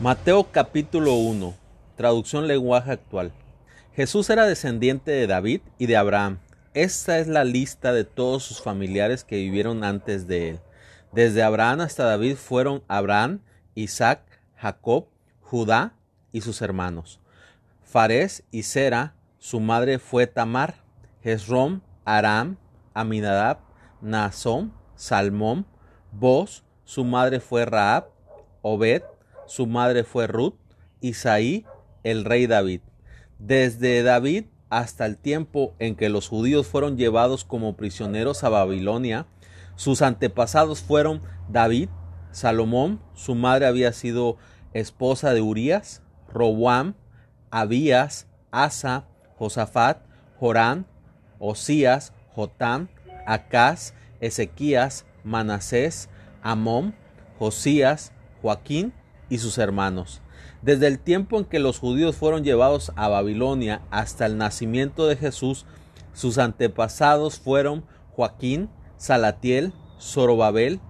Mateo capítulo 1, traducción lenguaje actual. Jesús era descendiente de David y de Abraham. Esta es la lista de todos sus familiares que vivieron antes de él. Desde Abraham hasta David fueron Abraham, Isaac, Jacob, Judá y sus hermanos. Fares y Sera, su madre fue Tamar, Hezrom, Aram, Aminadab, Naasón, Salmón, Boz, su madre fue Raab, Obed, su madre fue Ruth, Isaí, el rey David. Desde David hasta el tiempo en que los judíos fueron llevados como prisioneros a Babilonia, sus antepasados fueron David, Salomón, su madre había sido esposa de Urías, Roboam, Abías, Asa, Josafat, Jorán, Osías, Jotam, Acaz, Ezequías, Manasés, Amón, Josías, Joaquín y sus hermanos. Desde el tiempo en que los judíos fueron llevados a Babilonia hasta el nacimiento de Jesús, sus antepasados fueron Joaquín, Salatiel, Zorobabel,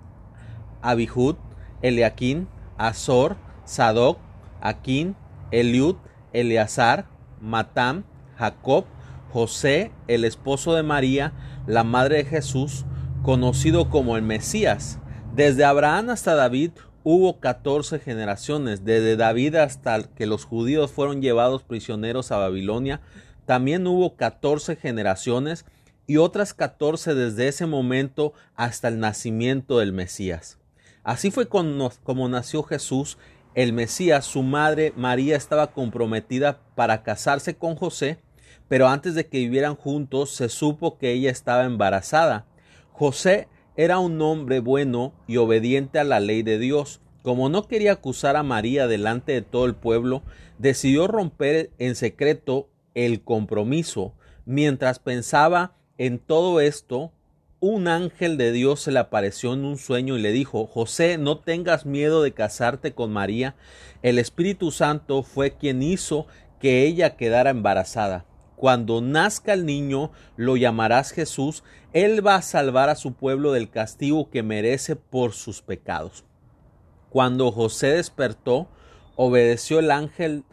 Abihud, Eliaquín, Azor, Sadoc, Aquín, Eliud, Eleazar, Matam, Jacob, José, el esposo de María, la madre de Jesús, conocido como el Mesías. Desde Abraham hasta David hubo catorce generaciones, desde David hasta que los judíos fueron llevados prisioneros a Babilonia, también hubo catorce generaciones y otras catorce desde ese momento hasta el nacimiento del Mesías. Así fue como nació Jesús, el Mesías, su madre María estaba comprometida para casarse con José, pero antes de que vivieran juntos se supo que ella estaba embarazada. José era un hombre bueno y obediente a la ley de Dios. Como no quería acusar a María delante de todo el pueblo, decidió romper en secreto el compromiso. Mientras pensaba en todo esto, un ángel de Dios se le apareció en un sueño y le dijo, José, no tengas miedo de casarte con María. El Espíritu Santo fue quien hizo que ella quedara embarazada. Cuando nazca el niño, lo llamarás Jesús. Él va a salvar a su pueblo del castigo que merece por sus pecados. Cuando José despertó, obedeció el ángel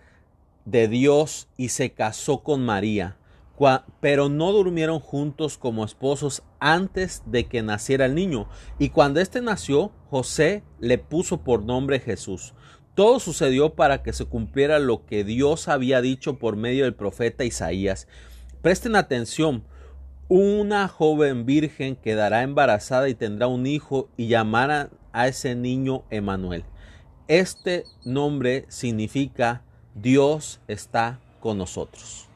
de Dios y se casó con María, pero no durmieron juntos como esposos antes de que naciera el niño. Y cuando éste nació, José le puso por nombre Jesús. Todo sucedió para que se cumpliera lo que Dios había dicho por medio del profeta Isaías. Presten atención, una joven virgen quedará embarazada y tendrá un hijo y llamará a ese niño Emanuel. Este nombre significa Dios está con nosotros.